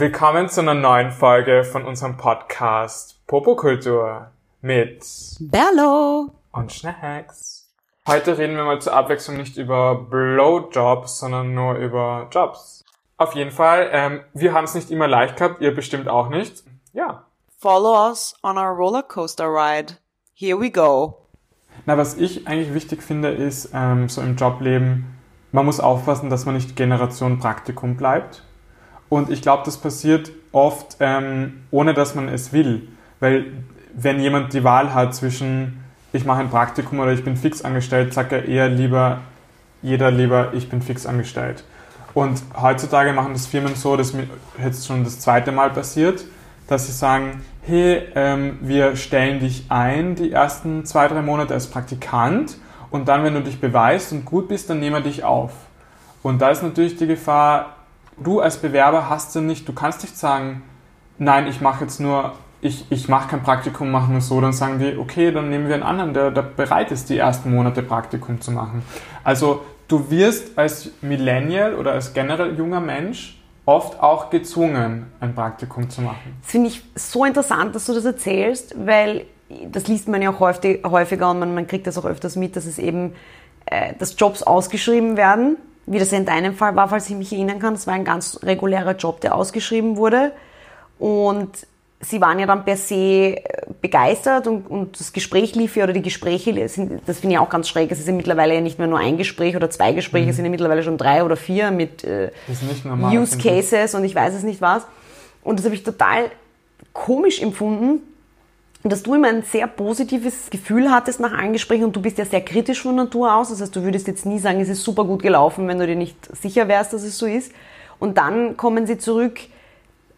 Willkommen zu einer neuen Folge von unserem Podcast Popokultur mit Bello und Schnacks. Heute reden wir mal zur Abwechslung nicht über Blowjobs, sondern nur über Jobs. Auf jeden Fall, ähm, wir haben es nicht immer leicht gehabt, ihr bestimmt auch nicht. Ja. Follow us on our rollercoaster ride. Here we go. Na, was ich eigentlich wichtig finde, ist ähm, so im Jobleben, man muss aufpassen, dass man nicht Generation Praktikum bleibt. Und ich glaube, das passiert oft, ähm, ohne dass man es will. Weil wenn jemand die Wahl hat zwischen ich mache ein Praktikum oder ich bin fix angestellt, sagt er eher lieber, jeder lieber, ich bin fix angestellt. Und heutzutage machen das Firmen so, dass mir jetzt schon das zweite Mal passiert, dass sie sagen, hey, ähm, wir stellen dich ein die ersten zwei, drei Monate als Praktikant und dann, wenn du dich beweist und gut bist, dann nehmen wir dich auf. Und da ist natürlich die Gefahr, du als Bewerber hast du nicht, du kannst nicht sagen, nein, ich mache jetzt nur, ich, ich mache kein Praktikum, machen wir so, dann sagen die, okay, dann nehmen wir einen anderen, der, der bereit ist, die ersten Monate Praktikum zu machen. Also du wirst als Millennial oder als generell junger Mensch oft auch gezwungen, ein Praktikum zu machen. Das finde ich so interessant, dass du das erzählst, weil das liest man ja auch häufig, häufiger und man, man kriegt das auch öfters mit, dass es eben, äh, dass Jobs ausgeschrieben werden, wie das in deinem Fall war, falls ich mich erinnern kann. Das war ein ganz regulärer Job, der ausgeschrieben wurde. Und sie waren ja dann per se äh, begeistert und, und das Gespräch lief ja, oder die Gespräche sind, das finde ich auch ganz schräg. Es ist ja mittlerweile ja nicht mehr nur ein Gespräch oder zwei Gespräche, mhm. es sind ja mittlerweile schon drei oder vier mit äh, normal, Use Cases und ich weiß es nicht was. Und das habe ich total komisch empfunden, dass du immer ein sehr positives Gefühl hattest nach einem Gespräch und du bist ja sehr kritisch von Natur aus. Das heißt, du würdest jetzt nie sagen, es ist super gut gelaufen, wenn du dir nicht sicher wärst, dass es so ist. Und dann kommen sie zurück,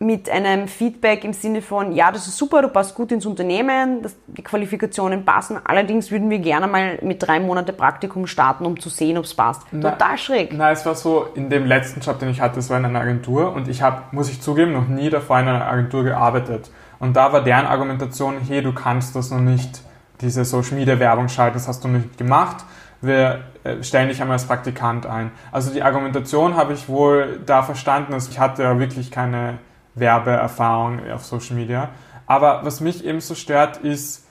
mit einem Feedback im Sinne von, ja, das ist super, du passt gut ins Unternehmen, das, die Qualifikationen passen, allerdings würden wir gerne mal mit drei Monate Praktikum starten, um zu sehen, ob es passt. Na, Total schräg. Na, es war so, in dem letzten Job, den ich hatte, das war in einer Agentur und ich habe, muss ich zugeben, noch nie davor in einer Agentur gearbeitet. Und da war deren Argumentation, hey, du kannst das noch nicht, diese Social Media Werbung schalten, das hast du nicht gemacht wir äh, stellen dich einmal als Praktikant ein. Also die Argumentation habe ich wohl da verstanden. Also ich hatte ja wirklich keine Werbeerfahrung auf Social Media. Aber was mich eben so stört, ist,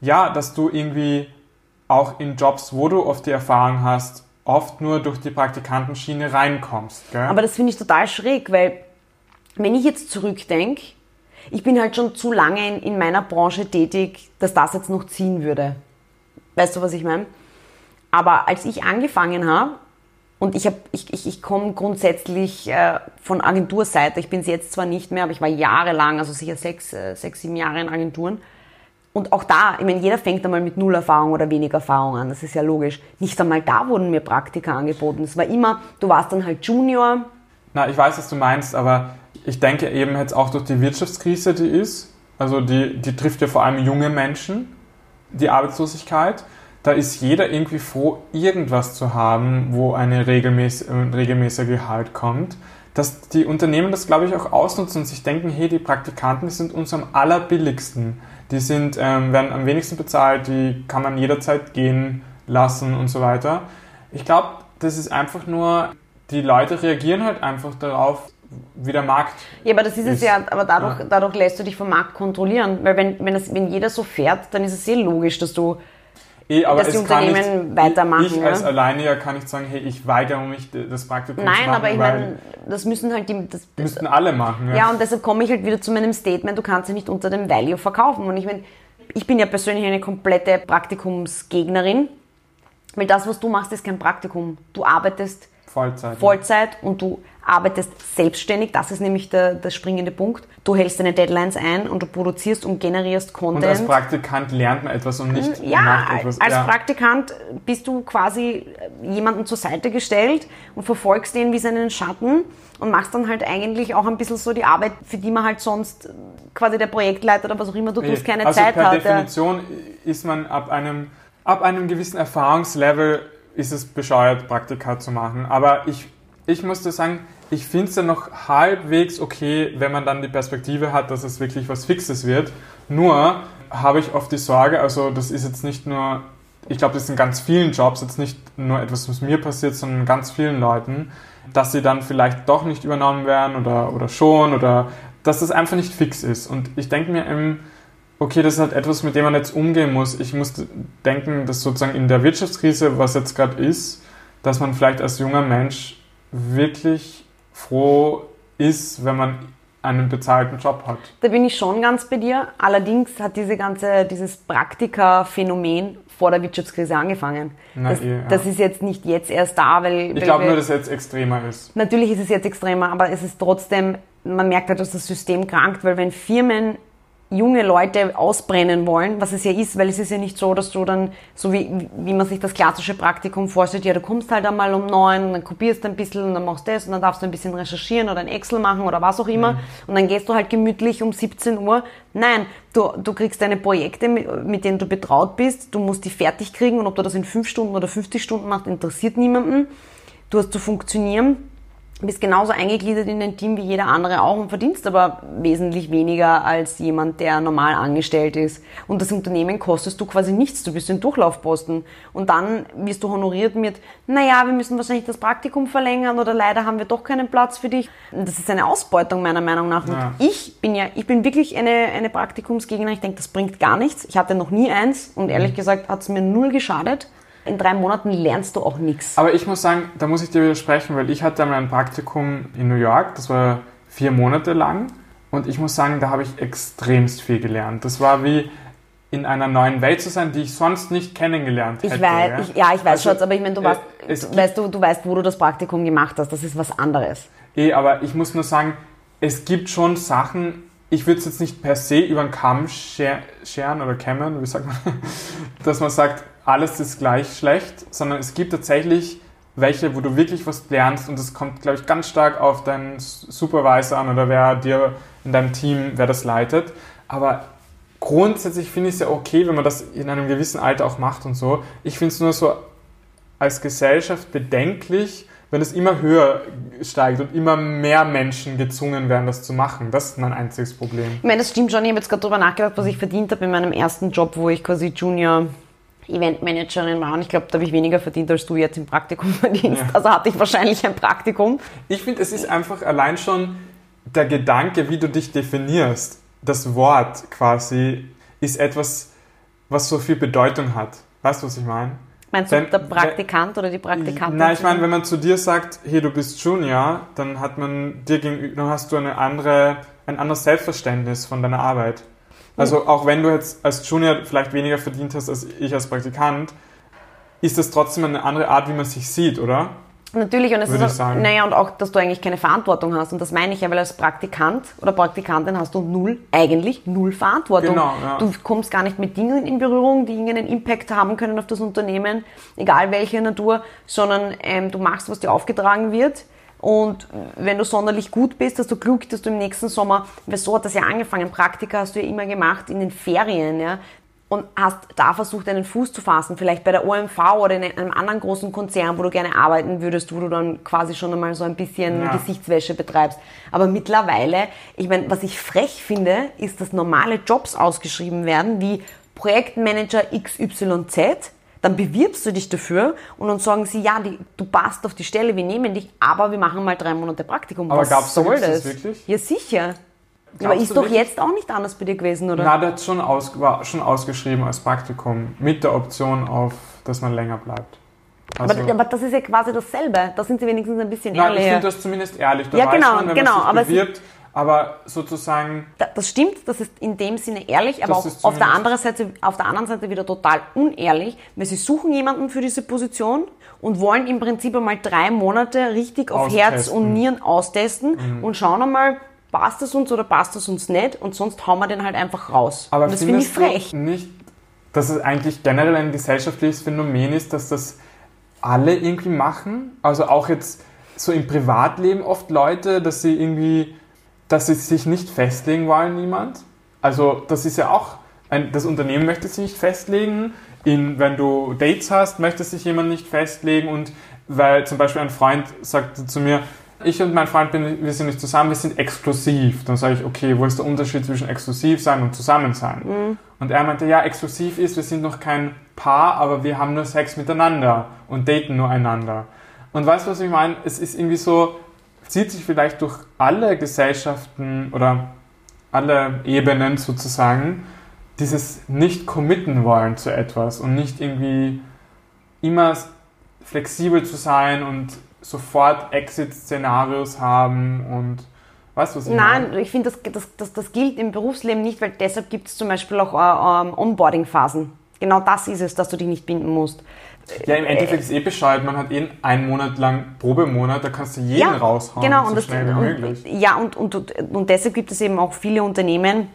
ja, dass du irgendwie auch in Jobs, wo du oft die Erfahrung hast, oft nur durch die Praktikantenschiene reinkommst. Gell? Aber das finde ich total schräg, weil wenn ich jetzt zurückdenke, ich bin halt schon zu lange in, in meiner Branche tätig, dass das jetzt noch ziehen würde. Weißt du, was ich meine? Aber als ich angefangen habe, und ich, ich, ich, ich komme grundsätzlich äh, von Agenturseite. Ich bin es jetzt zwar nicht mehr, aber ich war jahrelang, also sicher sechs, äh, sechs, sieben Jahre in Agenturen. Und auch da, ich meine, jeder fängt einmal mit null Erfahrung oder wenig Erfahrung an. Das ist ja logisch. Nicht einmal da wurden mir Praktika angeboten. Es war immer, du warst dann halt Junior. Na, ich weiß, was du meinst, aber ich denke eben jetzt auch durch die Wirtschaftskrise, die ist, also die, die trifft ja vor allem junge Menschen, die Arbeitslosigkeit da ist jeder irgendwie froh, irgendwas zu haben, wo eine regelmäßige, ein regelmäßiger Gehalt kommt. Dass die Unternehmen das, glaube ich, auch ausnutzen und sich denken, hey, die Praktikanten die sind uns am allerbilligsten. Die sind, ähm, werden am wenigsten bezahlt, die kann man jederzeit gehen lassen und so weiter. Ich glaube, das ist einfach nur, die Leute reagieren halt einfach darauf, wie der Markt. Ja, aber das ist, ist. es ja, aber dadurch, ja. dadurch lässt du dich vom Markt kontrollieren. Weil wenn, wenn, das, wenn jeder so fährt, dann ist es sehr logisch, dass du Eh, aber dass die Unternehmen nicht, weitermachen. Ich als ja? Alleiniger kann nicht sagen, hey, ich weigere mich, das Praktikum Nein, zu machen. Nein, aber ich meine, das müssen halt die... Das, müssten alle machen. Ja. ja, und deshalb komme ich halt wieder zu meinem Statement, du kannst ja nicht unter dem Value verkaufen. Und ich meine, ich bin ja persönlich eine komplette Praktikumsgegnerin, weil das, was du machst, ist kein Praktikum. Du arbeitest Vollzeit, Vollzeit ja. und du arbeitest selbstständig, das ist nämlich der, der springende Punkt. Du hältst deine Deadlines ein und du produzierst und generierst Content. Und als Praktikant lernt man etwas und nicht ja, macht etwas. Als ja. Praktikant bist du quasi jemanden zur Seite gestellt und verfolgst den wie seinen Schatten und machst dann halt eigentlich auch ein bisschen so die Arbeit, für die man halt sonst quasi der Projektleiter oder was auch immer du tust, keine also Zeit per hat. Per Definition ist man ab einem, ab einem gewissen Erfahrungslevel ist es bescheuert, Praktika zu machen. Aber ich, ich musste sagen, ich finde es ja noch halbwegs okay, wenn man dann die Perspektive hat, dass es wirklich was Fixes wird. Nur habe ich oft die Sorge, also das ist jetzt nicht nur, ich glaube, das ist in ganz vielen Jobs jetzt nicht nur etwas, was mir passiert, sondern ganz vielen Leuten. dass sie dann vielleicht doch nicht übernommen werden oder, oder schon oder dass das einfach nicht fix ist. Und ich denke mir im okay, das ist halt etwas, mit dem man jetzt umgehen muss. Ich muss denken, dass sozusagen in der Wirtschaftskrise, was jetzt gerade ist, dass man vielleicht als junger Mensch wirklich froh ist, wenn man einen bezahlten Job hat. Da bin ich schon ganz bei dir. Allerdings hat diese ganze, dieses Praktika-Phänomen vor der Wirtschaftskrise angefangen. Na, das, eh, ja. das ist jetzt nicht jetzt erst da, weil. Ich glaube nur, dass es jetzt extremer ist. Natürlich ist es jetzt extremer, aber es ist trotzdem, man merkt halt, dass das System krankt, weil wenn Firmen junge Leute ausbrennen wollen, was es ja ist, weil es ist ja nicht so, dass du dann, so wie, wie man sich das klassische Praktikum vorstellt, ja, du kommst halt einmal um neun, dann kopierst ein bisschen und dann machst du das und dann darfst du ein bisschen recherchieren oder ein Excel machen oder was auch immer und dann gehst du halt gemütlich um 17 Uhr. Nein, du, du kriegst deine Projekte, mit, mit denen du betraut bist, du musst die fertig kriegen und ob du das in fünf Stunden oder 50 Stunden machst, interessiert niemanden. Du hast zu funktionieren bist genauso eingegliedert in dein Team wie jeder andere auch und verdienst aber wesentlich weniger als jemand, der normal angestellt ist. Und das Unternehmen kostest du quasi nichts, du bist ein Durchlaufposten. Und dann wirst du honoriert mit, naja, wir müssen wahrscheinlich das Praktikum verlängern oder leider haben wir doch keinen Platz für dich. Und das ist eine Ausbeutung meiner Meinung nach. Und Ja. ich bin ja, ich bin wirklich eine, eine Praktikumsgegnerin. Ich denke, das bringt gar nichts. Ich hatte noch nie eins und ehrlich gesagt hat es mir null geschadet. In drei Monaten lernst du auch nichts. Aber ich muss sagen, da muss ich dir widersprechen, weil ich hatte einmal ein Praktikum in New York, das war vier Monate lang und ich muss sagen, da habe ich extremst viel gelernt. Das war wie in einer neuen Welt zu sein, die ich sonst nicht kennengelernt hätte. Ich weiß, ich, ja, ich weiß, Also, Schatz, aber ich meine, du, äh, weißt, es du, weißt, du, du weißt, wo du das Praktikum gemacht hast. Das ist was anderes. Eh, aber ich muss nur sagen, es gibt schon Sachen, ich würde es jetzt nicht per se über den Kamm scher- scheren oder kämmen, wie sagt man, dass man sagt, alles ist gleich schlecht, sondern es gibt tatsächlich welche, wo du wirklich was lernst und das kommt, glaube ich, ganz stark auf deinen Supervisor an oder wer dir in deinem Team, wer das leitet. Aber grundsätzlich finde ich es ja okay, wenn man das in einem gewissen Alter auch macht und so. Ich finde es nur so als Gesellschaft bedenklich, wenn es immer höher steigt und immer mehr Menschen gezwungen werden, das zu machen. Das ist mein einziges Problem. Ich meine, das stimmt schon. Ich habe jetzt gerade drüber nachgedacht, was ich verdient habe in meinem ersten Job, wo ich quasi Junior Eventmanagerin war. Und ich glaube, da habe ich weniger verdient, als du jetzt im Praktikum verdienst. Ja. Also hatte ich wahrscheinlich ein Praktikum. Ich finde, es ist einfach allein schon der Gedanke, wie du dich definierst. Das Wort quasi ist etwas, was so viel Bedeutung hat. Weißt du, was ich meine? Meinst du, Wenn- der Praktikant oder die Praktikantin? Nein, ich meine, wenn man zu dir sagt, hey, du bist Junior, dann hat man dir gegenüber, dann hast du eine andere, ein anderes Selbstverständnis von deiner Arbeit. Also auch wenn du jetzt als Junior vielleicht weniger verdient hast als ich als Praktikant, ist das trotzdem eine andere Art, wie man sich sieht, oder? Natürlich, und es Würde ist auch, naja, und auch, dass du eigentlich keine Verantwortung hast. Und das meine ich ja, weil als Praktikant oder Praktikantin hast du null, eigentlich null Verantwortung. Genau, ja. Du kommst gar nicht mit Dingen in Berührung, die irgendeinen Impact haben können auf das Unternehmen, egal welche Natur, sondern ähm, du machst, was dir aufgetragen wird. Und wenn du sonderlich gut bist, hast du Glück, dass du im nächsten Sommer, weil so hat das ja angefangen, Praktika hast du ja immer gemacht in den Ferien, ja, und hast da versucht, einen Fuß zu fassen, vielleicht bei der OMV oder in einem anderen großen Konzern, wo du gerne arbeiten würdest, wo du dann quasi schon einmal so ein bisschen Ja. Gesichtswäsche betreibst. Aber mittlerweile, ich meine, was ich frech finde, ist, dass normale Jobs ausgeschrieben werden, wie Projektmanager XYZ, dann bewirbst du dich dafür und dann sagen sie, ja, die, du passt auf die Stelle, wir nehmen dich, aber wir machen mal drei Monate Praktikum. Aber Was glaubst du, soll das das? wirklich? Ja, sicher. aber Glaubst ist du doch wirklich? jetzt auch nicht anders bei dir gewesen, oder? Na, das schon aus, war schon ausgeschrieben als Praktikum mit der Option auf, dass man länger bleibt. Also, aber, aber das ist ja quasi dasselbe. Da sind sie wenigstens ein bisschen nein, ich ehrlicher. finde das zumindest ehrlich. Da Ja, genau, man, wenn genau, man sich aber es- bewirbt, aber sozusagen Da- Das stimmt, das ist in dem Sinne ehrlich, aber Das auch auf der, anderen Seite, auf der anderen Seite wieder total unehrlich, weil sie suchen jemanden für diese Position und wollen im Prinzip einmal drei Monate richtig auf Austesten. Mhm. Herz und Nieren austesten und schauen einmal, passt es uns oder passt es uns nicht und sonst hauen wir den halt einfach raus. Aber und das finde ich frech. nicht, dass es eigentlich generell ein gesellschaftliches Phänomen ist, dass das alle irgendwie machen? Also auch jetzt so im Privatleben oft Leute, dass sie irgendwie, dass sie sich nicht festlegen wollen, niemand? Also das ist ja auch, ein, das Unternehmen möchte sich nicht festlegen. In, wenn du Dates hast, möchte sich jemand nicht festlegen und weil zum Beispiel ein Freund sagte zu mir, ich und mein Freund, bin, wir sind nicht zusammen, wir sind exklusiv. Dann sage ich, okay, wo ist der Unterschied zwischen exklusiv sein und zusammen sein? Und er meinte, ja, exklusiv ist, wir sind noch kein Paar, aber wir haben nur Sex miteinander und daten nur einander. Und weißt du, was ich meine? Es ist irgendwie so, zieht sich vielleicht durch alle Gesellschaften oder alle Ebenen sozusagen, dieses nicht committen wollen zu etwas und nicht irgendwie immer flexibel zu sein und sofort Exit-Szenarios haben und weißt du, was ich Nein, meine? ich finde, das, das, das, das gilt im Berufsleben nicht, weil deshalb gibt es zum Beispiel auch äh, ähm, Onboarding-Phasen. Genau das ist es, dass du dich nicht binden musst. Ja, im Endeffekt ist eh Bescheid, man hat eh einen Monat lang Probemonat, da kannst du jeden ja, raushauen, genau, so und das, schnell wie möglich. ja, und, und, und deshalb gibt es eben auch viele Unternehmen,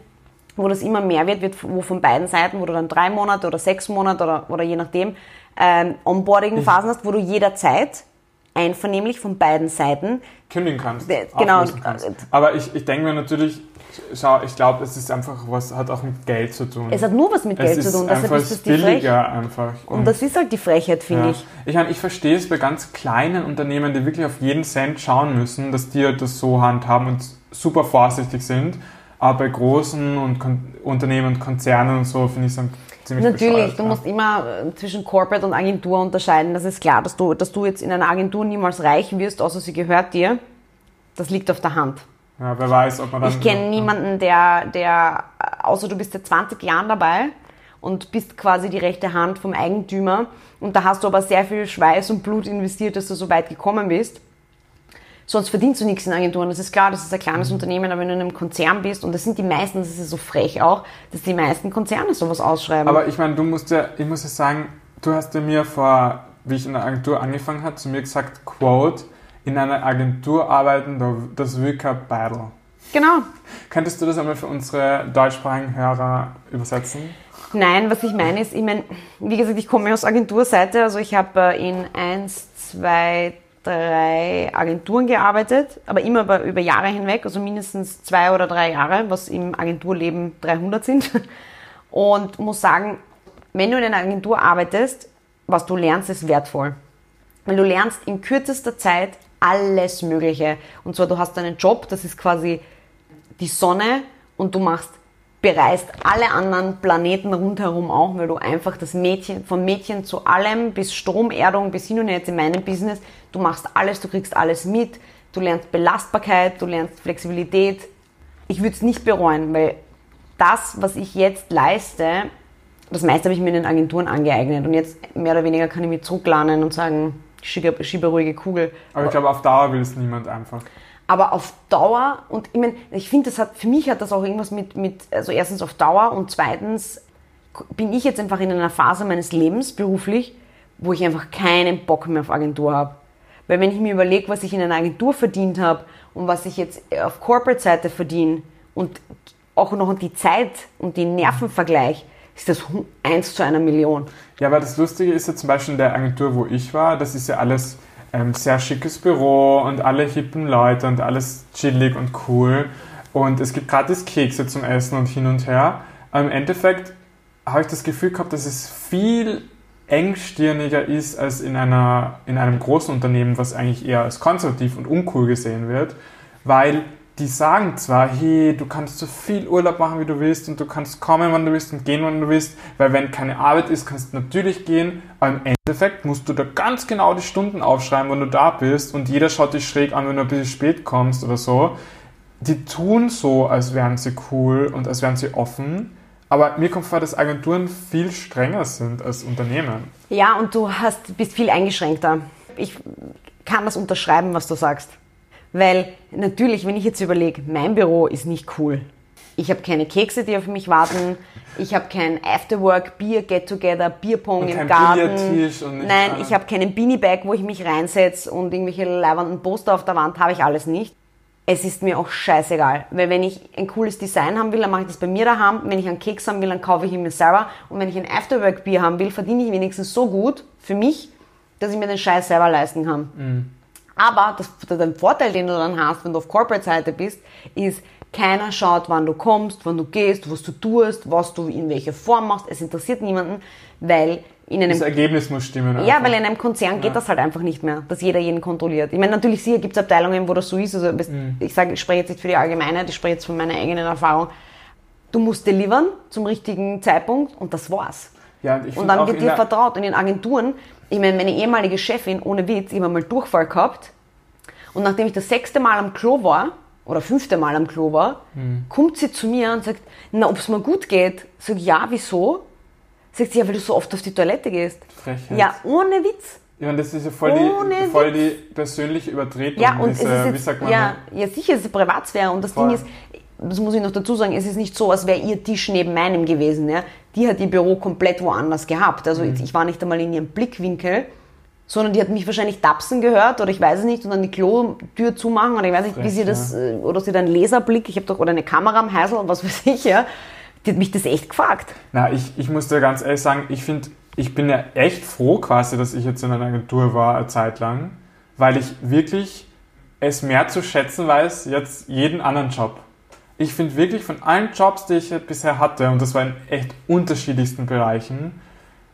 wo das immer mehr wird, wird wo von beiden Seiten, wo du dann drei Monate oder sechs Monate oder, oder je nachdem ähm, Onboarding-Phasen hast, wo du jederzeit einvernehmlich von beiden Seiten kündigen kannst. Genau. Kannst. Aber ich, ich denke mir natürlich, schau, ich glaube, es ist einfach was, hat auch mit Geld zu tun. Es hat nur was mit Geld zu tun. Deshalb ist es billiger einfach. Und, und, das ist halt die Frechheit, finde ja. ich. Ich meine, ich verstehe es bei ganz kleinen Unternehmen, die wirklich auf jeden Cent schauen müssen, dass die halt das so handhaben und super vorsichtig sind. Aber bei großen und Kon Unternehmen und Konzernen und so finde ich es ziemlich Natürlich, du ja. musst immer äh, zwischen Corporate und Agentur unterscheiden. Das ist klar, dass du, dass du jetzt in einer Agentur niemals reich wirst, außer sie gehört dir. Das liegt auf der Hand. Ja, wer weiß, ob man dann. Ich kenne niemanden, der, der, außer du bist seit 20 Jahren dabei und bist quasi die rechte Hand vom Eigentümer und da hast du aber sehr viel Schweiß und Blut investiert, dass du so weit gekommen bist sonst verdienst du nichts in Agenturen. Das ist klar, das ist ein kleines mhm. Unternehmen, aber wenn du in einem Konzern bist, und das sind die meisten, das ist ja so frech auch, dass die meisten Konzerne sowas ausschreiben. Aber ich meine, du musst ja, ich muss ja sagen, du hast ja mir vor, wie ich in der Agentur angefangen habe, zu mir gesagt, Quote, in einer Agentur arbeiten, das will kein Battle. Genau. Könntest du das einmal für unsere deutschsprachigen Hörer übersetzen? Nein, was ich meine ist, ich meine, wie gesagt, ich komme aus Agenturseite, also ich habe äh, in 1, 2, drei Agenturen gearbeitet, aber immer über, über Jahre hinweg, also mindestens zwei oder drei Jahre, was im Agenturleben 300 sind. Und muss sagen, wenn du in einer Agentur arbeitest, was du lernst, ist wertvoll. Weil du lernst in kürzester Zeit alles Mögliche. Und zwar, du hast einen Job, das ist quasi die Sonne und du machst bereist alle anderen Planeten rundherum auch, weil du einfach das Mädchen, von Mädchen zu allem bis Stromerdung bis hin und jetzt in meinem Business, du machst alles, du kriegst alles mit, du lernst Belastbarkeit, du lernst Flexibilität. Ich würde es nicht bereuen, weil das, was ich jetzt leiste, das meiste habe ich mir in den Agenturen angeeignet und jetzt mehr oder weniger kann ich mich zurücklahnen und sagen, schiebe, schiebe ruhige Kugel. Aber ich glaube, auf Dauer will es niemand einfach. Aber auf Dauer, und ich meine, ich finde, das hat, für mich hat das auch irgendwas mit, mit, also erstens auf Dauer und zweitens bin ich jetzt einfach in einer Phase meines Lebens beruflich, wo ich einfach keinen Bock mehr auf Agentur habe. Weil wenn ich mir überlege, was ich in einer Agentur verdient habe und was ich jetzt auf Corporate-Seite verdiene und auch noch die Zeit und den Nervenvergleich, ist das eins zu einer Million. Ja, weil das Lustige ist ja zum Beispiel in der Agentur, wo ich war, das ist ja alles ähm, sehr schickes Büro und alle hippen Leute und alles chillig und cool. Und es gibt gratis Kekse zum Essen und hin und her. Aber im Endeffekt habe ich das Gefühl gehabt, dass es viel engstirniger ist als in, einer, in einem großen Unternehmen, was eigentlich eher als konservativ und uncool gesehen wird, weil die sagen zwar, hey, du kannst so viel Urlaub machen, wie du willst und du kannst kommen, wann du willst und gehen, wann du willst, weil wenn keine Arbeit ist, kannst du natürlich gehen, aber im Endeffekt musst du da ganz genau die Stunden aufschreiben, wann du da bist und jeder schaut dich schräg an, wenn du ein bisschen spät kommst oder so. Die tun so, als wären sie cool und als wären sie offen, aber mir kommt vor, dass Agenturen viel strenger sind als Unternehmen. Ja, und du hast, bist viel eingeschränkter. Ich kann das unterschreiben, was du sagst. Weil natürlich, wenn ich jetzt überlege, mein Büro ist nicht cool. Ich habe keine Kekse, die auf mich warten. Ich habe kein Afterwork, Bier, Get-Together, Bierpong im Garten. Nein, ich habe keinen Beanie-Bag, wo ich mich reinsetze und irgendwelche leibenden Poster auf der Wand habe ich alles nicht. Es ist mir auch scheißegal, weil wenn ich ein cooles Design haben will, dann mache ich das bei mir daheim. Wenn ich einen Keks haben will, dann kaufe ich ihn mir selber. Und wenn ich ein Afterwork-Bier haben will, verdiene ich wenigstens so gut für mich, dass ich mir den Scheiß selber leisten kann. Mhm. Aber das, der Vorteil, den du dann hast, wenn du auf Corporate-Seite bist, ist, keiner schaut, wann du kommst, wann du gehst, was du tust, was du in welcher Form machst. Es interessiert niemanden, weil in einem... Das Ergebnis muss stimmen. Ja, einfach. weil in einem Konzern geht ja. das halt einfach nicht mehr, dass jeder jeden kontrolliert. Ich meine, natürlich sicher gibt es Abteilungen, wo das so ist. Also mhm. ich sage, ich spreche jetzt nicht für die Allgemeinheit, ich spreche jetzt von meiner eigenen Erfahrung. Du musst delivern zum richtigen Zeitpunkt und das war's. Ja, und, und dann wird dir vertraut. Und in Agenturen, Ich meine, meine ehemalige Chefin, ohne Witz, ich habe mal Durchfall gehabt. Und nachdem ich das sechste Mal am Klo war, oder fünfte Mal am Klo war, Hm. kommt sie zu mir und sagt, na, ob es mir gut geht. Sag ich, ja, wieso? Sagt sie, ja, weil du so oft auf die Toilette gehst. Frechheit. Ja, ohne Witz. Ja, und das ist ja voll, Ohne die, voll die persönliche Übertretung. Ja, und diese, es ist jetzt, ja, ja, sicher, es ist Privatsphäre. Und das Voll. Ding ist, das muss ich noch dazu sagen, es ist nicht so, als wäre ihr Tisch neben meinem gewesen. Ja? Die hat ihr Büro komplett woanders gehabt. Also Mhm. ich war nicht einmal in ihrem Blickwinkel, sondern die hat mich wahrscheinlich tapsen gehört oder ich weiß es nicht und dann die Klotür zumachen oder ich weiß nicht, wie Frech, sie das, äh, oder sie dann einen Laserblick, ich habe doch, oder eine Kamera am Heisel, was weiß ich, ja. Die hat mich das echt gefragt. Na, ich, ich muss dir ganz ehrlich sagen, ich finde, ich bin ja echt froh quasi, dass ich jetzt in einer Agentur war, eine Zeit lang, weil ich wirklich es mehr zu schätzen weiß, jetzt jeden anderen Job. Ich finde wirklich von allen Jobs, die ich bisher hatte, und das war in echt unterschiedlichsten Bereichen,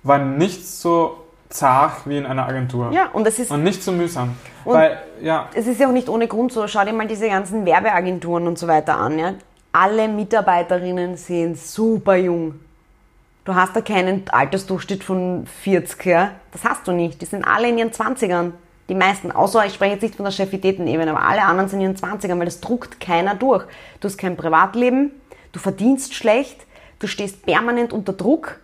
war nichts so zart wie in einer Agentur. Ja, und das ist, Und nicht so mühsam. Weil, ja, es ist ja auch nicht ohne Grund so. Schau dir mal diese ganzen Werbeagenturen und so weiter an. Ja? Alle Mitarbeiterinnen sind super jung. Du hast da keinen Altersdurchschnitt von 40, ja? Das hast du nicht. Die sind alle in ihren 20ern. Die meisten. Außer, ich spreche jetzt nicht von der Chefitätenebene, aber alle anderen sind in ihren 20ern, weil das druckt keiner durch. Du hast kein Privatleben, du verdienst schlecht, du stehst permanent unter Druck.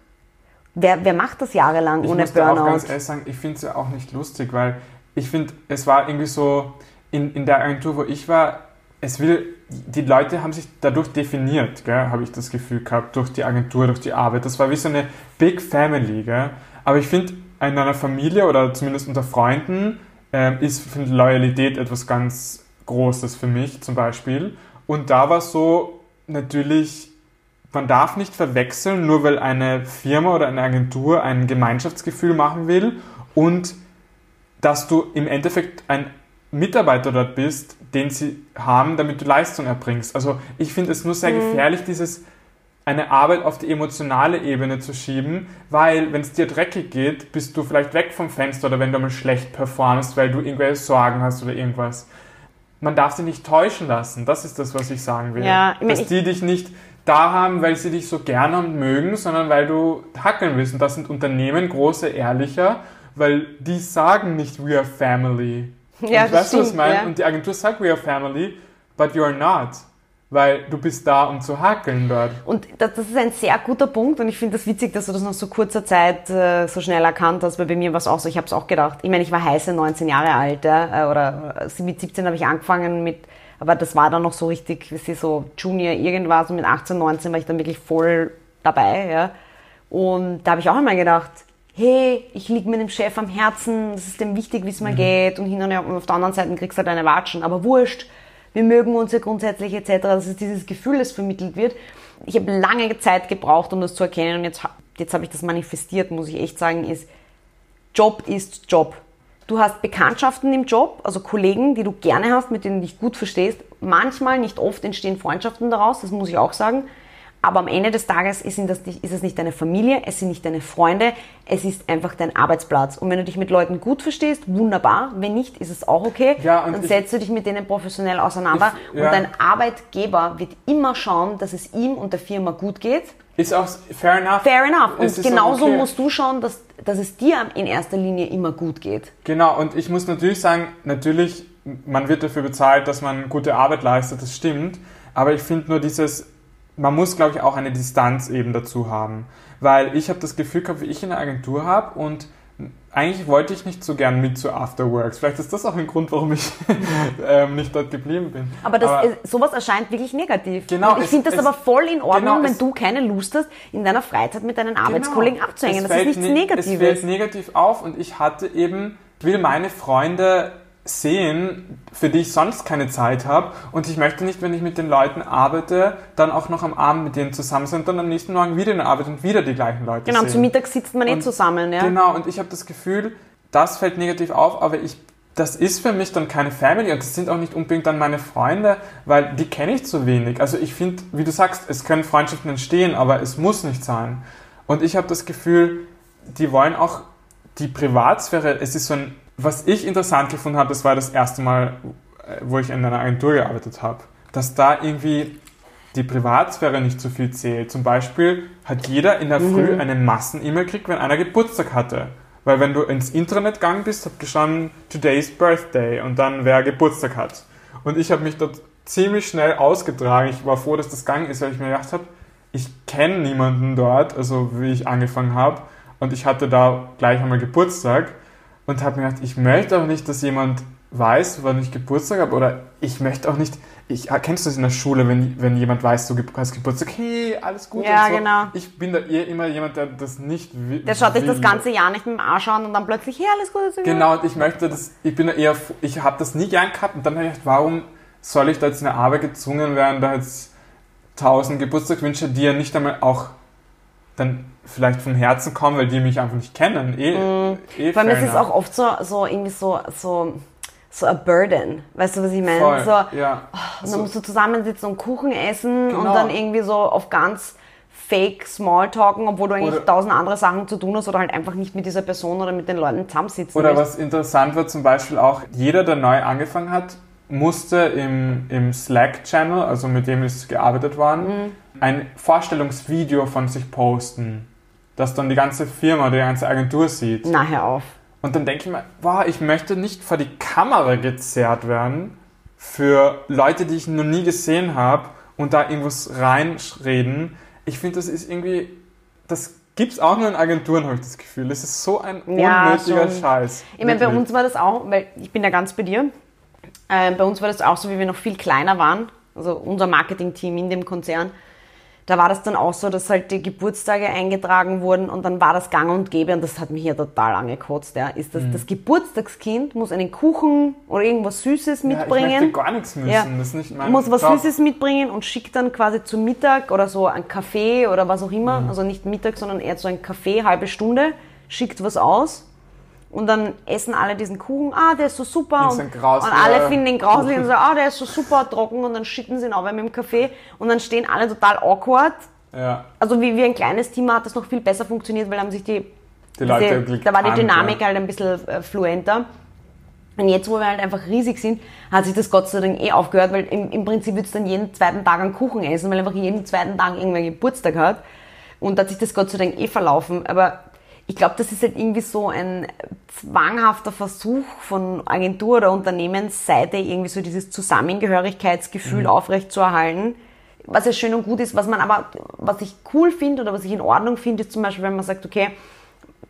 Wer, wer macht das jahrelang Ich ohne muss dir auch Burnout? ganz ehrlich sagen, ich finde es ja auch nicht lustig, weil ich finde, es war irgendwie so, in, in der Agentur, wo ich war, es will, die Leute haben sich dadurch definiert, habe ich das Gefühl gehabt, durch die Agentur, durch die Arbeit. Das war wie so eine Big Family, gell. Aber ich finde, in einer Familie oder zumindest unter Freunden ähm, ist find Loyalität etwas ganz Großes für mich zum Beispiel. Und da war so natürlich man darf nicht verwechseln, nur weil eine Firma oder eine Agentur ein Gemeinschaftsgefühl machen will und dass du im Endeffekt ein Mitarbeiter dort bist, den sie haben, damit du Leistung erbringst. Also ich finde es nur sehr gefährlich, dieses eine Arbeit auf die emotionale Ebene zu schieben, weil wenn es dir dreckig geht, bist du vielleicht weg vom Fenster oder wenn du mal schlecht performst, weil du irgendwelche Sorgen hast oder irgendwas. Man darf sie nicht täuschen lassen. Das ist das, was ich sagen will. Ja, ich mein, Dass die dich nicht da haben, weil sie dich so gerne und mögen, sondern weil du hackeln willst. Und das sind Unternehmen, große, ehrlicher, weil die sagen nicht, we are family. Ja, und das weißt du, was ich stimmt, meine? ja. Und die Agentur sagt, we are family, but you are not. Weil du bist da, um zu hackeln dort. Und das, das ist ein sehr guter Punkt und ich finde das witzig, dass du das nach so kurzer Zeit äh, so schnell erkannt hast, weil bei mir war es auch so, ich habe es auch gedacht. Ich meine, ich war heiße 19 Jahre alt ja, äh, oder äh, mit 17 habe ich angefangen mit, aber das war dann noch so richtig, wie sie so Junior irgendwas und mit 18, 19 war ich dann wirklich voll dabei. Ja. Und da habe ich auch einmal gedacht, hey, ich liege mit dem Chef am Herzen, es ist dem wichtig, wie es mir geht und hin und her und auf der anderen Seite kriegst du halt eine Watschen, aber wurscht, wir mögen uns ja grundsätzlich etc. Das ist dieses Gefühl, das vermittelt wird. Ich habe lange Zeit gebraucht, um das zu erkennen und jetzt, jetzt habe ich das manifestiert, muss ich echt sagen, ist, Job ist Job. Du hast Bekanntschaften im Job, also Kollegen, die du gerne hast, mit denen du dich gut verstehst. Manchmal, nicht oft, entstehen Freundschaften daraus, das muss ich auch sagen. Aber am Ende des Tages ist, nicht, ist es nicht deine Familie, es sind nicht deine Freunde, es ist einfach dein Arbeitsplatz. Und wenn du dich mit Leuten gut verstehst, wunderbar. Wenn nicht, ist es auch okay. Ja, und Dann setzt du dich mit denen professionell auseinander. Ich- ja. Und dein Arbeitgeber wird immer schauen, dass es ihm und der Firma gut geht. Ist auch fair enough. Fair enough. Und genauso okay. musst du schauen, dass, dass es dir in erster Linie immer gut geht. Genau, und ich muss natürlich sagen, natürlich, man wird dafür bezahlt, dass man gute Arbeit leistet, das stimmt. Aber ich finde nur dieses, man muss, glaube ich, auch eine Distanz eben dazu haben. Weil ich habe das Gefühl gehabt, wie ich in der Agentur habe und eigentlich wollte ich nicht so gern mit zu Afterworks. Vielleicht ist das auch ein Grund, warum ich ähm, nicht dort geblieben bin. Aber, das, äh, sowas erscheint wirklich negativ. Genau, Und ich finde das es- aber voll in Ordnung, genau, wenn du keine Lust hast, in deiner Freizeit mit deinen Arbeitskollegen Genau. abzuhängen. Das ist nichts ne- Negatives. Es fällt negativ auf und ich hatte eben, ich will meine Freunde sehen, für die ich sonst keine Zeit habe und ich möchte nicht, wenn ich mit den Leuten arbeite, dann auch noch am Abend mit denen zusammen sein und dann am nächsten Morgen wieder in der Arbeit und wieder die gleichen Leute genau, sehen. zum Mittag sitzt man eh zusammen. Ja? Genau, und ich habe das Gefühl, das fällt negativ auf, aber ich, das ist für mich dann keine Family und das sind auch nicht unbedingt dann meine Freunde, weil die kenne ich zu wenig. Also ich finde, wie du sagst, es können Freundschaften entstehen, aber es muss nicht sein. Und ich habe das Gefühl, die wollen auch die Privatsphäre, es ist so ein, was ich interessant gefunden habe, das war das erste Mal, äh, wo ich in einer Agentur gearbeitet habe, dass da irgendwie die Privatsphäre nicht so viel zählt. Zum Beispiel hat jeder in der Früh eine Massen-E-Mail gekriegt, wenn einer Geburtstag hatte. Weil wenn du ins Internet gegangen bist, hat gestanden Today's Birthday und dann wer Geburtstag hat. Und ich habe mich dort ziemlich schnell ausgetragen. Ich war froh, dass das gegangen ist, weil ich mir gedacht habe, ich kenne niemanden dort, also wie ich angefangen habe. Und ich hatte da gleich einmal Geburtstag und habe mir gedacht, ich möchte auch nicht, dass jemand weiß, wann ich Geburtstag habe. Oder ich möchte auch nicht, ich kennst du das in der Schule, wenn, wenn jemand weiß, du hast Geburtstag, hey, alles gut. Ja, so. genau. Ich bin da eher immer jemand, der das nicht will. Der schaut sich das ganze Jahr nicht mit dem Arsch an und dann plötzlich, hey, alles gut. Alles. Genau, und ich möchte das, ich bin da eher, ich habe das nie gern gehabt und dann habe ich gedacht, warum soll ich da jetzt in eine Arbeit gezwungen werden, da jetzt tausend Geburtstagswünsche, die ja nicht einmal auch dann vielleicht von Herzen kommen, weil die mich einfach nicht kennen. Eh, eh Vor allem fair ist es auch oft so, so irgendwie so, so, so a burden. Weißt du, was ich meine? Voll, So, ja. Und dann musst du zusammensitzen und Kuchen essen und Genau. dann irgendwie so auf ganz fake Smalltalken, obwohl du eigentlich Oder- tausend andere Sachen zu tun hast oder halt einfach nicht mit dieser Person oder mit den Leuten zusammensitzen Oder willst. was interessant war zum Beispiel auch, jeder, der neu angefangen hat, musste im, im Slack-Channel, also mit dem ist gearbeitet worden, ein Vorstellungsvideo von sich posten, das dann die ganze Firma, die ganze Agentur sieht. Na, hör auf. Und dann denke ich mir, wow, ich möchte nicht vor die Kamera gezerrt werden für Leute, die ich noch nie gesehen habe und da irgendwas reinreden. Ich finde, das ist irgendwie, das gibt's auch nur in Agenturen, habe ich das Gefühl. Das ist so ein Ja, unnötiger schon. Scheiß. Ich meine, bei uns war das auch, weil ich bin ja ganz bei dir. Äh, bei uns war das auch so, wie wir noch viel kleiner waren, also unser Marketingteam in dem Konzern. Da war das dann auch so, dass halt die Geburtstage eingetragen wurden und dann war das gang und gäbe und das hat mich ja total angekotzt. Ja. Ist das, Mhm. das Geburtstagskind muss einen Kuchen oder irgendwas Süßes ja, ich mitbringen. möchte gar nichts müssen. Ja. Das ist nicht mein muss was Job. Süßes mitbringen und schickt dann quasi zum Mittag oder so ein Kaffee oder was auch immer, Mhm. also nicht Mittag, sondern eher so ein Kaffee, halbe Stunde, schickt was aus und dann essen alle diesen Kuchen, ah, der ist so super und, und alle finden den grauslich und sagen, ah, der ist so super trocken und dann schütten sie ihn auch mit dem Kaffee und dann stehen alle total awkward. Ja, Also wie, wie ein kleines Team hat das noch viel besser funktioniert, weil haben sich die die Leute diese, da war die Dynamik ja. halt ein bisschen äh, fluenter. Und jetzt, wo wir halt einfach riesig sind, hat sich das Gott sei Dank eh aufgehört, weil im, im Prinzip würdest du dann jeden zweiten Tag einen Kuchen essen, weil einfach jeden zweiten Tag irgendwer Geburtstag hat. Und da hat sich das Gott sei Dank eh verlaufen. Aber ich glaube, das ist halt irgendwie so ein zwanghafter Versuch von Agentur oder Unternehmensseite, irgendwie so dieses Zusammengehörigkeitsgefühl Mhm. aufrechtzuerhalten. Was ja schön und gut ist, was man aber, was ich cool finde oder was ich in Ordnung finde, ist zum Beispiel, wenn man sagt, okay,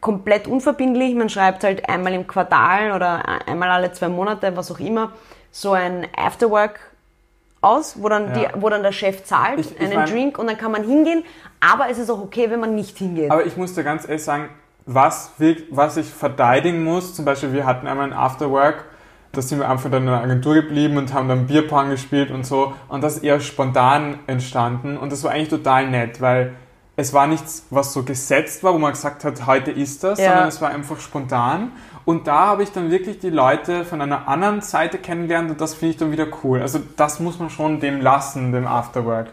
komplett unverbindlich. Man schreibt halt einmal im Quartal oder einmal alle zwei Monate, was auch immer, so ein Afterwork aus, wo dann, Ja. die, wo dann der Chef zahlt, Ich- ich einen mein- Drink und dann kann man hingehen. Aber es ist auch okay, wenn man nicht hingeht. Aber ich muss dir ganz ehrlich sagen, was, was ich verteidigen muss, zum Beispiel wir hatten einmal ein Afterwork, da sind wir einfach dann in der Agentur geblieben und haben dann Bierpong gespielt und so und das ist eher spontan entstanden und das war eigentlich total nett, weil es war nichts, was so gesetzt war, wo man gesagt hat, heute ist das, Ja. sondern es war einfach spontan und da habe ich dann wirklich die Leute von einer anderen Seite kennengelernt und das finde ich dann wieder cool. Also das muss man schon dem lassen, dem Afterwork.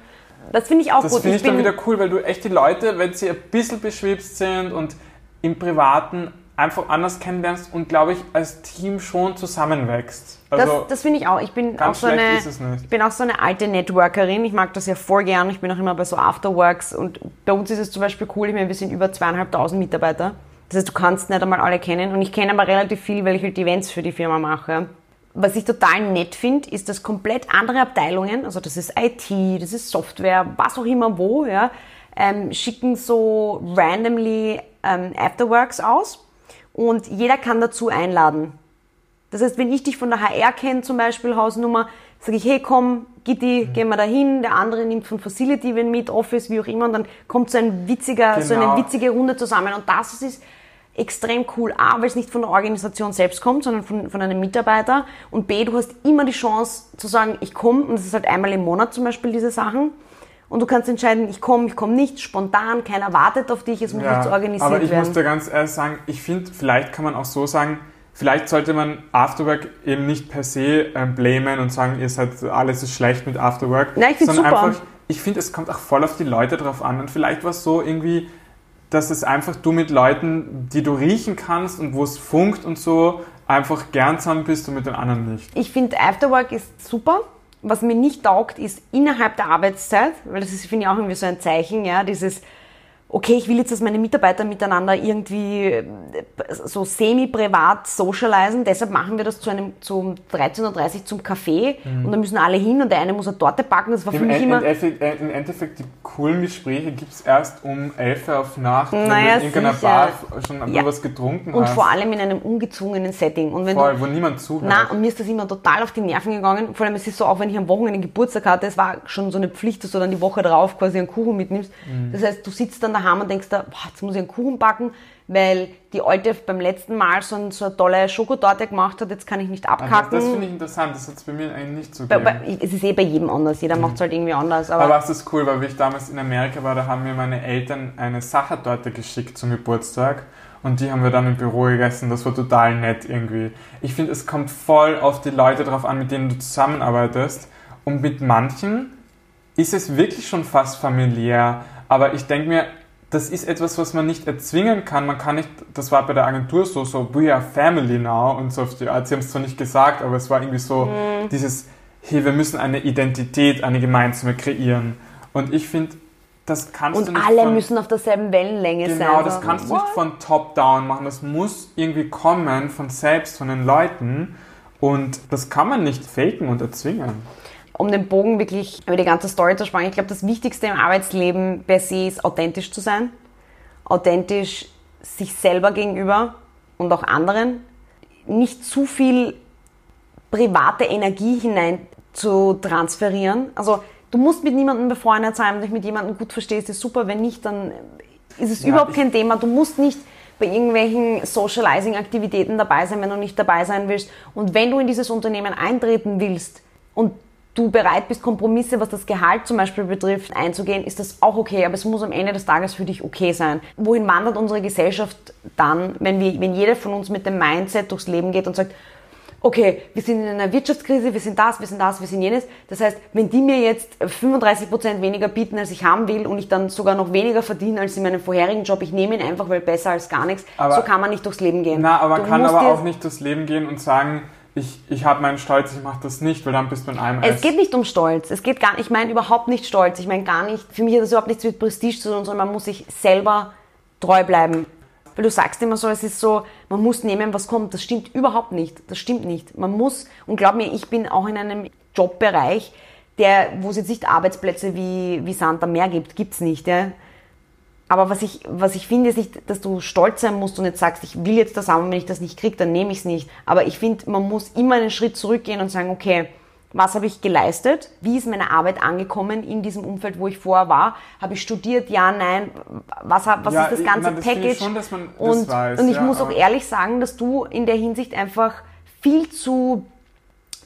das finde ich auch Das gut. finde ich, dann bin- wieder cool, weil du echt die Leute, wenn sie ein bisschen beschwipst sind und im Privaten einfach anders kennenlernst und, glaube ich, als Team schon zusammenwächst. Also, das das finde ich auch. Ich bin auch so eine, ich bin auch so eine alte Networkerin. Ich mag das ja voll gern. Ich bin auch immer bei so Afterworks und bei uns ist es zum Beispiel cool. Ich meine, wir sind über zweieinhalbtausend Mitarbeiter. Das heißt, du kannst nicht einmal alle kennen und ich kenne aber relativ viel, weil ich halt Events für die Firma mache. Was ich total nett finde, ist, dass komplett andere Abteilungen, also das ist IT, das ist Software, was auch immer wo, ja, ähm, schicken so randomly ähm, Afterworks aus und jeder kann dazu einladen. Das heißt, wenn ich dich von der HR kenne, zum Beispiel Hausnummer, sage ich, hey komm, Gitti, Mhm. gehen wir da hin, der andere nimmt von Facility wen mit, Office, wie auch immer, und dann kommt so ein witziger, so Genau. eine witzige Runde zusammen. Und das ist extrem cool. A, weil es nicht von der Organisation selbst kommt, sondern von, von einem Mitarbeiter. Und B, du hast immer die Chance zu sagen, ich komme, und das ist halt einmal im Monat zum Beispiel diese Sachen. Und du kannst entscheiden, ich komme, ich komme nicht, spontan, keiner wartet auf dich, es muss nichts organisiert aber ich werden. muss dir ganz ehrlich sagen, ich finde, vielleicht kann man auch so sagen, vielleicht sollte man Afterwork eben nicht per se ähm, blamen und sagen, ihr seid, alles ist schlecht mit Afterwork. Nein, ich sondern super. Einfach, ich finde, es kommt auch voll auf die Leute drauf an. Und vielleicht war es so irgendwie, dass es einfach du mit Leuten, die du riechen kannst und wo es funkt und so, einfach gern zusammen bist und mit den anderen nicht. Ich finde, Afterwork ist super. Was mir nicht taugt, ist innerhalb der Arbeitszeit, weil das ist, finde ich, auch irgendwie so ein Zeichen, ja, dieses, okay, ich will jetzt, dass meine Mitarbeiter miteinander irgendwie äh, so semi-privat socialisen, deshalb machen wir das zu einem, zum 13.30 Uhr zum Café und da müssen alle hin und der eine muss eine Torte backen, das war für Im, mich End- immer... Äh, Im Endeffekt, die coolen Gespräche gibt es erst um 11 Uhr auf Nacht, wenn Naja, du in irgendeiner. Bar schon Ja. was getrunken Und hast. vor allem in einem ungezwungenen Setting. Und wenn Voll, du, wo niemand zuhört. na, und mir ist das immer total auf die Nerven gegangen. Vor allem, es ist so, auch wenn ich am Wochenende Geburtstag hatte, es war schon so eine Pflicht, dass du dann die Woche drauf quasi einen Kuchen mitnimmst. Mhm. Das heißt, du sitzt dann daheim und denkst da, boah, jetzt muss ich einen Kuchen backen, weil die Alte beim letzten Mal so, ein, so eine tolle Schokotorte gemacht hat, jetzt kann ich nicht Aber abkacken. das finde ich interessant, das hat es bei mir eigentlich nicht so gegeben. bei- es ist eh bei jedem anders, jeder macht es halt irgendwie anders. Aber, Aber was ist cool, weil wie ich damals in Amerika war, da haben mir meine Eltern eine Sachertorte geschickt zum Geburtstag und die haben wir dann im Büro gegessen. Das war total nett irgendwie. Ich finde, es kommt voll auf die Leute drauf an, mit denen du zusammenarbeitest und mit manchen ist es wirklich schon fast familiär, aber ich denke mir, das ist etwas, was man nicht erzwingen kann. Man kann nicht, das war bei der Agentur so, so, we are family now und so auf die Art. Sie haben es zwar nicht gesagt, aber es war irgendwie so Mhm. dieses, hey, wir müssen eine Identität, eine gemeinsame kreieren. Und ich finde, das kannst du und nicht alle von, müssen auf derselben Wellenlänge sein. Genau, das kannst du nicht von top-down machen. Das muss irgendwie kommen von selbst, von den Leuten. Und das kann man nicht faken und erzwingen. Um den Bogen wirklich über die ganze Story zu spannen, ich glaube, das Wichtigste im Arbeitsleben per se ist, authentisch zu sein. Authentisch sich selber gegenüber und auch anderen. Nicht zu viel private Energie hinein zu transferieren. Also du musst mit niemandem befreundet sein, wenn du dich mit jemandem gut verstehst, ist super. Wenn nicht, dann ist es Ja, überhaupt kein Thema. Du musst nicht bei irgendwelchen Socializing-Aktivitäten dabei sein, wenn du nicht dabei sein willst. Und wenn du in dieses Unternehmen eintreten willst und du bereit bist, Kompromisse, was das Gehalt zum Beispiel betrifft, einzugehen, ist das auch okay. Aber es muss am Ende des Tages für dich okay sein. Wohin wandert unsere Gesellschaft dann, wenn, wir, wenn jeder von uns mit dem Mindset durchs Leben geht und sagt, okay, wir sind in einer Wirtschaftskrise, wir sind das, wir sind das, wir sind jenes. Das heißt, wenn die mir jetzt 35% weniger bieten, als ich haben will und ich dann sogar noch weniger verdiene als in meinem vorherigen Job, ich nehme ihn einfach, weil besser als gar nichts, Aber- so kann man nicht durchs Leben gehen. Na, aber man Du kann aber auch nicht durchs Leben gehen und sagen, ich, ich habe meinen Stolz, ich mache das nicht, weil dann bist du in einem Es geht nicht um Stolz. Es geht gar, ich meine überhaupt nicht Stolz. Ich meine gar nicht, für mich hat das überhaupt nichts mit Prestige zu tun, sondern man muss sich selber treu bleiben. Weil du sagst immer so, es ist so, man muss nehmen, was kommt. Das stimmt überhaupt nicht. Das stimmt nicht. Man muss, und glaub mir, ich bin auch in einem Jobbereich, der, wo es jetzt nicht Arbeitsplätze wie, wie Sand am Meer gibt, gibt's nicht, ja. Aber was ich, was ich finde, ist nicht, dass du stolz sein musst und jetzt sagst, ich will jetzt das haben, und wenn ich das nicht kriege, dann nehme ich es nicht. Aber ich finde, man muss immer einen Schritt zurückgehen und sagen, okay, was habe ich geleistet? Wie ist meine Arbeit angekommen in diesem Umfeld, wo ich vorher war? Habe ich studiert? Ja, nein. Was, was Ja, ist das ganze na, das Package? schon, dass man das und, weiß, und ich ja, muss auch ehrlich sagen, dass du in der Hinsicht einfach viel zu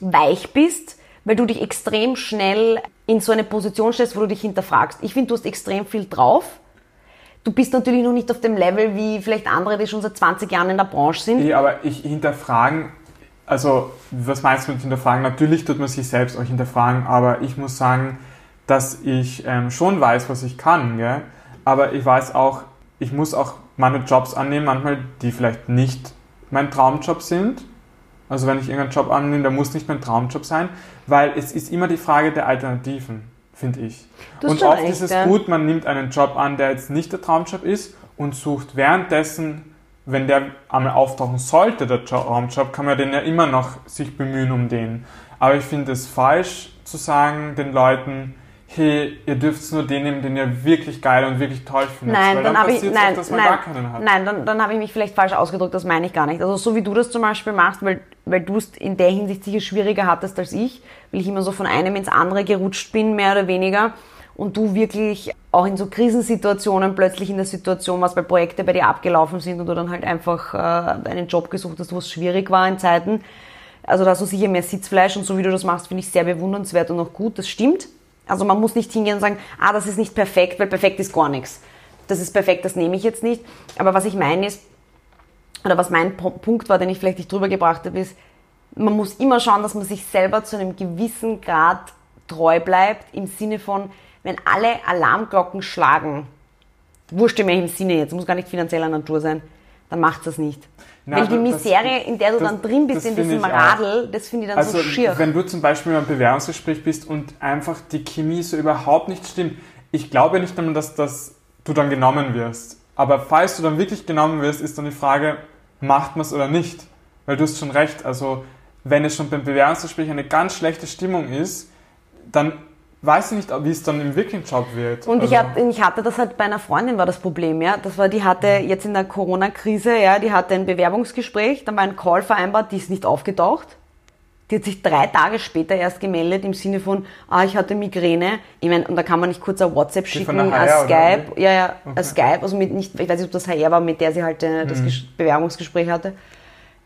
weich bist, weil du dich extrem schnell in so eine Position stellst, wo du dich hinterfragst. Ich finde, du hast extrem viel drauf. Du bist natürlich noch nicht auf dem Level wie vielleicht andere, die schon seit 20 Jahren in der Branche sind. Nee, aber ich hinterfragen, also was meinst du mit hinterfragen? Natürlich tut man sich selbst auch hinterfragen, aber ich muss sagen, dass ich ähm, schon weiß, was ich kann, gell? aber ich weiß auch, ich muss auch meine Jobs annehmen, manchmal, die vielleicht nicht mein Traumjob sind. Also wenn ich irgendeinen Job annehme, der muss nicht mein Traumjob sein, weil es ist immer die Frage der Alternativen, finde ich. Du hast Und oft ist es ja. gut, man nimmt einen Job an, der jetzt nicht der Traumjob ist und sucht währenddessen, wenn der einmal auftauchen sollte, der Jo- Traumjob, kann man den ja immer noch sich bemühen um den. Aber ich finde es falsch zu sagen den Leuten, hey, ihr dürft nur den nehmen, den ihr wirklich geil und wirklich toll findet. Nein, weil dann, habe ich, nein, oft, nein, nein, dann, dann habe ich mich vielleicht falsch ausgedrückt, das meine ich gar nicht. Also so wie du das zum Beispiel machst, weil, weil du es in der Hinsicht sicher schwieriger hattest als ich, weil ich immer so von einem ins andere gerutscht bin, mehr oder weniger. Und du wirklich auch in so Krisensituationen plötzlich in der Situation warst, weil Projekte bei dir abgelaufen sind und du dann halt einfach äh, einen Job gesucht hast, wo es schwierig war in Zeiten. Also da hast du sicher mehr Sitzfleisch und so wie du das machst, finde ich sehr bewundernswert und auch gut, das stimmt. Also man muss nicht hingehen und sagen, ah, das ist nicht perfekt, weil perfekt ist gar nichts. Das ist perfekt, das nehme ich jetzt nicht. Aber was ich meine ist, oder was mein Punkt war, den ich vielleicht nicht drüber gebracht habe, ist, man muss immer schauen, dass man sich selber zu einem gewissen Grad treu bleibt, im Sinne von, wenn alle Alarmglocken schlagen, wurscht in welchem Sinne jetzt, muss gar nicht finanzieller Natur sein, dann macht das nicht. Na, Weil die das- Misere, in der du das- dann drin bist, das in diesem. Radl, das finde ich dann Also, so schier. wenn du zum Beispiel beim Bewerbungsgespräch bist und einfach die Chemie so überhaupt nicht stimmt, ich glaube nicht einmal, dass das du dann genommen wirst. Aber falls du dann wirklich genommen wirst, ist dann die Frage, macht man es oder nicht? Weil du hast schon recht, also wenn es schon beim Bewerbungsgespräch eine ganz schlechte Stimmung ist, dann weiß ich nicht, wie es dann im wirklichen Job wird. Und also, ich, hab, ich hatte das halt bei einer Freundin war das Problem, ja. Das war, die hatte jetzt in der Corona-Krise, ja, die hatte ein Bewerbungsgespräch, dann war ein Call vereinbart, die ist nicht aufgetaucht. Die hat sich drei Tage später erst gemeldet im Sinne von, ah, ich hatte Migräne. Ich meine, und da kann man nicht kurz ein WhatsApp Die schicken, oder Skype, ja, ja, als Skype, also mit nicht, ich weiß nicht, ob das HR war, mit der sie halt äh, Mhm. das Ges- Bewerbungsgespräch hatte.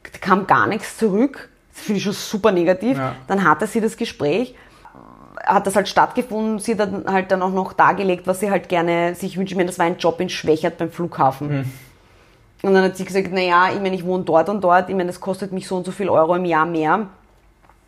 Da kam gar nichts zurück. Das finde ich schon super negativ. Ja. Dann hatte sie das Gespräch hat das halt stattgefunden. Sie hat dann halt dann auch noch dargelegt, was sie halt gerne sich wünscht. Ich meine, das war ein Job in Schwächert beim Flughafen. Hm. Und dann hat sie gesagt, naja, ich meine, ich wohne dort und dort. Ich meine, das kostet mich so und so viel Euro im Jahr mehr.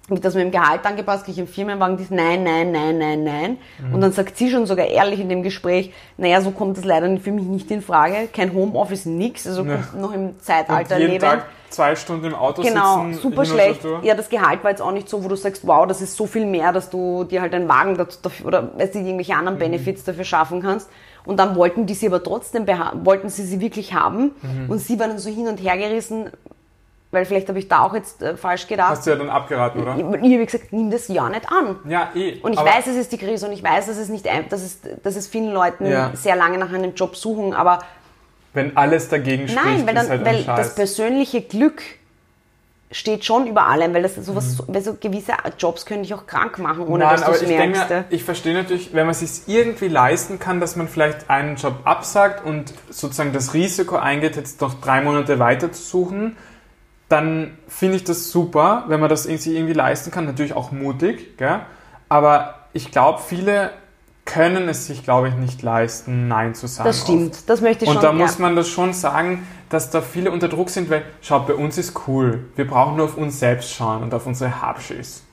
Wird das mit dem Gehalt angepasst? Kriege ich einen Firmenwagen? Die ist, nein, nein, nein, nein, nein. Mhm. Und dann sagt sie schon sogar ehrlich in dem Gespräch, naja, so kommt das leider für mich nicht in Frage. Kein Homeoffice, nix. Also Ja. noch im und Zeitalter jeden leben. Tag zwei Stunden im Auto Genau, sitzen. super hin und schlecht. Ja, das Gehalt war jetzt auch nicht so, wo du sagst, wow, das ist so viel mehr, dass du dir halt einen Wagen dazu, dafür, oder weißt du, irgendwelche Mhm. anderen Benefits dafür schaffen kannst. Und dann wollten die sie aber trotzdem, wollten sie sie wirklich haben. Mhm. Und sie waren dann so hin und her gerissen, weil vielleicht habe ich da auch jetzt äh, falsch gedacht. Hast du ja dann abgeraten, oder? Ich, ich habe gesagt, nimm das ja nicht an. Ja, eh. Und ich weiß, es ist die Krise und ich weiß, dass es nicht, dass es, dass es vielen Leuten Ja. sehr lange nach einem Job suchen, aber Wenn alles dagegen spricht, Nein, weil, dann, halt weil das persönliche Glück steht schon über allem, weil das sowas, weil so gewisse Jobs können dich auch krank machen, ohne Mhm. Nein, dass du es ich denke, merkst. ja. ich verstehe natürlich, wenn man es sich irgendwie leisten kann, dass man vielleicht einen Job absagt und sozusagen das Risiko eingeht, jetzt noch drei Monate weiter zu suchen, dann finde ich das super, wenn man das sich irgendwie leisten kann. Natürlich auch mutig, gell? aber ich glaube, viele können es sich, glaube ich, nicht leisten, Nein zu sagen. Das stimmt, das möchte ich Und schon. da ja. muss man das schon sagen, dass da viele unter Druck sind, weil, schaut, bei uns ist cool. Wir brauchen nur auf uns selbst schauen und auf unsere Habschis.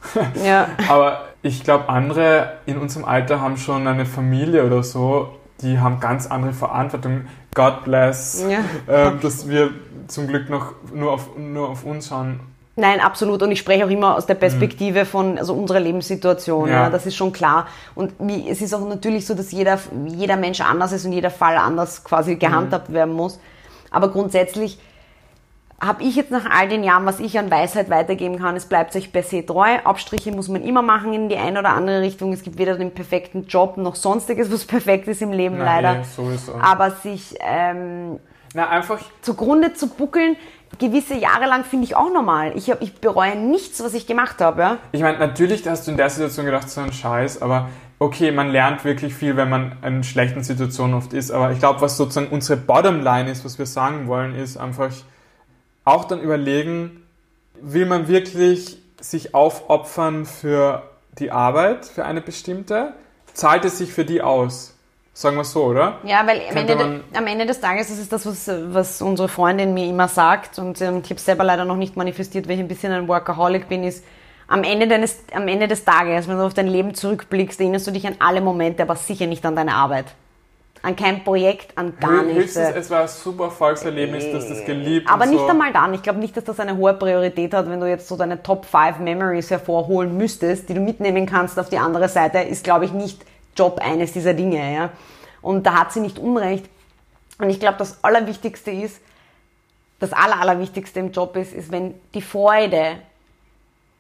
ja. Aber ich glaube, andere in unserem Alter haben schon eine Familie oder so, die haben ganz andere Verantwortung. God bless, Ja. ähm, dass wir zum Glück noch nur auf, nur auf uns schauen. Nein, absolut. Und ich spreche auch immer aus der Perspektive von also unserer Lebenssituation. Ja. Ja. das ist schon klar. Und wie, es ist auch natürlich so, dass jeder, jeder Mensch anders ist und jeder Fall anders quasi gehandhabt werden muss. Aber grundsätzlich habe ich jetzt nach all den Jahren, was ich an Weisheit weitergeben kann, es bleibt euch per se treu. Abstriche muss man immer machen in die eine oder andere Richtung. Es gibt weder den perfekten Job noch sonstiges, was perfekt ist im Leben, Na, leider. sowieso. Aber sich ähm, Na, einfach, zugrunde zu buckeln, gewisse Jahre lang finde ich auch normal. Ich, hab, ich bereue nichts, was ich gemacht habe. Ja? ich meine, natürlich hast du in der Situation gedacht, so ein Scheiß, aber okay, man lernt wirklich viel, wenn man in schlechten Situationen oft ist. Aber ich glaube, was sozusagen unsere Bottomline ist, was wir sagen wollen, ist einfach auch dann überlegen, will man wirklich sich aufopfern für die Arbeit, für eine bestimmte? Zahlt es sich für die aus? Sagen wir so, oder? Ja, weil am Ende, am Ende des Tages, das ist das, was, was unsere Freundin mir immer sagt, und ähm, ich habe selber leider noch nicht manifestiert, weil ich ein bisschen ein Workaholic bin, ist, am Ende, deines, am Ende des Tages, wenn du auf dein Leben zurückblickst, erinnerst du dich an alle Momente, aber sicher nicht an deine Arbeit. An kein Projekt, an gar nichts. Höchstens, äh. es war ein super Erfolgserlebnis, dass das geliebt Aber nicht so. einmal dann. Ich glaube nicht, dass das eine hohe Priorität hat, wenn du jetzt so deine Top 5 Memories hervorholen müsstest, die du mitnehmen kannst auf die andere Seite, ist, glaube ich, nicht Job eines dieser Dinge. Ja? Und da hat sie nicht Unrecht. Und ich glaube, das Allerwichtigste ist, das Aller, Allerwichtigste im Job ist, ist, wenn die Freude,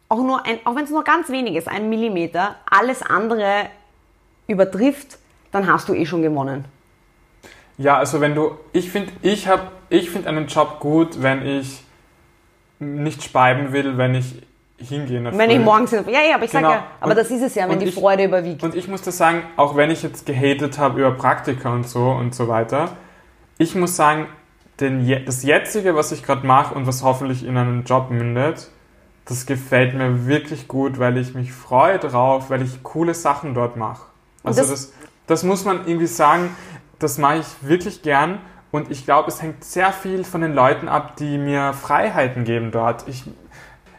auch nur ein, auch wenn es nur ganz wenig ist, ein Millimeter, alles andere übertrifft, dann hast du eh schon gewonnen. Ja, also wenn du, ich finde, ich habe, ich finde einen Job gut, wenn ich nicht speiben will, wenn ich hingehe. Wenn ich morgens, ja, ja, aber ich sage Genau. ja, aber Und- das ist es ja, wenn die ich- Freude überwiegt. Und ich muss das sagen, auch wenn ich jetzt gehatet habe über Praktika und so und so weiter, ich muss sagen, den, je- das jetzige, was ich gerade mache und was hoffentlich in einen Job mündet, das gefällt mir wirklich gut, weil ich mich freue drauf, weil ich coole Sachen dort mache. Also das- das, das muss man irgendwie sagen, das mache ich wirklich gern und ich glaube, es hängt sehr viel von den Leuten ab, die mir Freiheiten geben dort. Ich,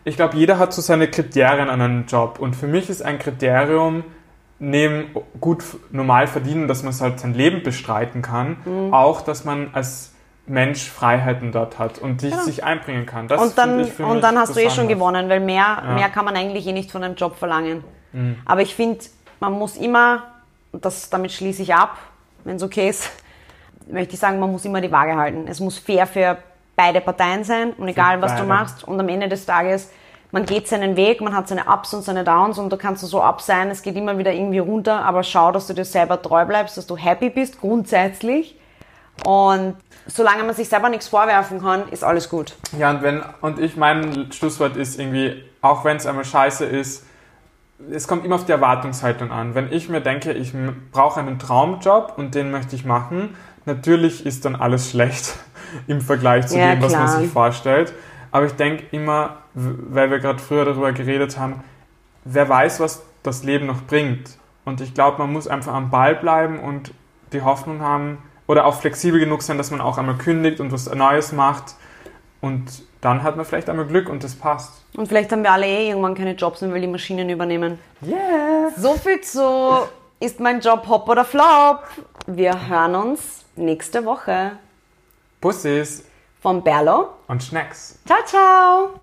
ich glaube, jeder hat so seine Kriterien an einem Job und für mich ist ein Kriterium, neben gut normal verdienen, dass man halt sein Leben bestreiten kann, Mhm. auch, dass man als Mensch Freiheiten dort hat und die sich einbringen kann. Das und dann, ich für und dann hast du eh schon gewonnen, weil mehr, Ja. Mhm. mehr kann man eigentlich eh nicht von einem Job verlangen. Aber ich finde, man muss immer, das, damit schließe ich ab, wenn es okay ist, möchte ich sagen, man muss immer die Waage halten. Es muss fair für beide Parteien sein und egal was du machst und am Ende des Tages, man geht seinen Weg, man hat seine Ups und seine Downs und da kannst du so up sein, es geht immer wieder irgendwie runter, aber schau, dass du dir selber treu bleibst, dass du happy bist, grundsätzlich. Und solange man sich selber nichts vorwerfen kann, ist alles gut. Ja, und wenn, und ich, mein Schlusswort ist irgendwie, auch wenn es einmal scheiße ist, es kommt immer auf die Erwartungshaltung an. Wenn ich mir denke, ich brauche einen Traumjob und den möchte ich machen, natürlich ist dann alles schlecht im Vergleich zu Ja, dem, was man klar. sich vorstellt. Aber ich denke immer, weil wir gerade früher darüber geredet haben, wer weiß, was das Leben noch bringt. Und ich glaube, man muss einfach am Ball bleiben und die Hoffnung haben oder auch flexibel genug sein, dass man auch einmal kündigt und was Neues macht. Und dann hat man vielleicht einmal Glück und das passt. Und vielleicht haben wir alle eh irgendwann keine Jobs mehr, weil die Maschinen übernehmen. Yeah! So viel zu ist mein Job Hop oder Flop. Wir hören uns nächste Woche Bussis von Berlo. und Schnecks. Ciao, ciao!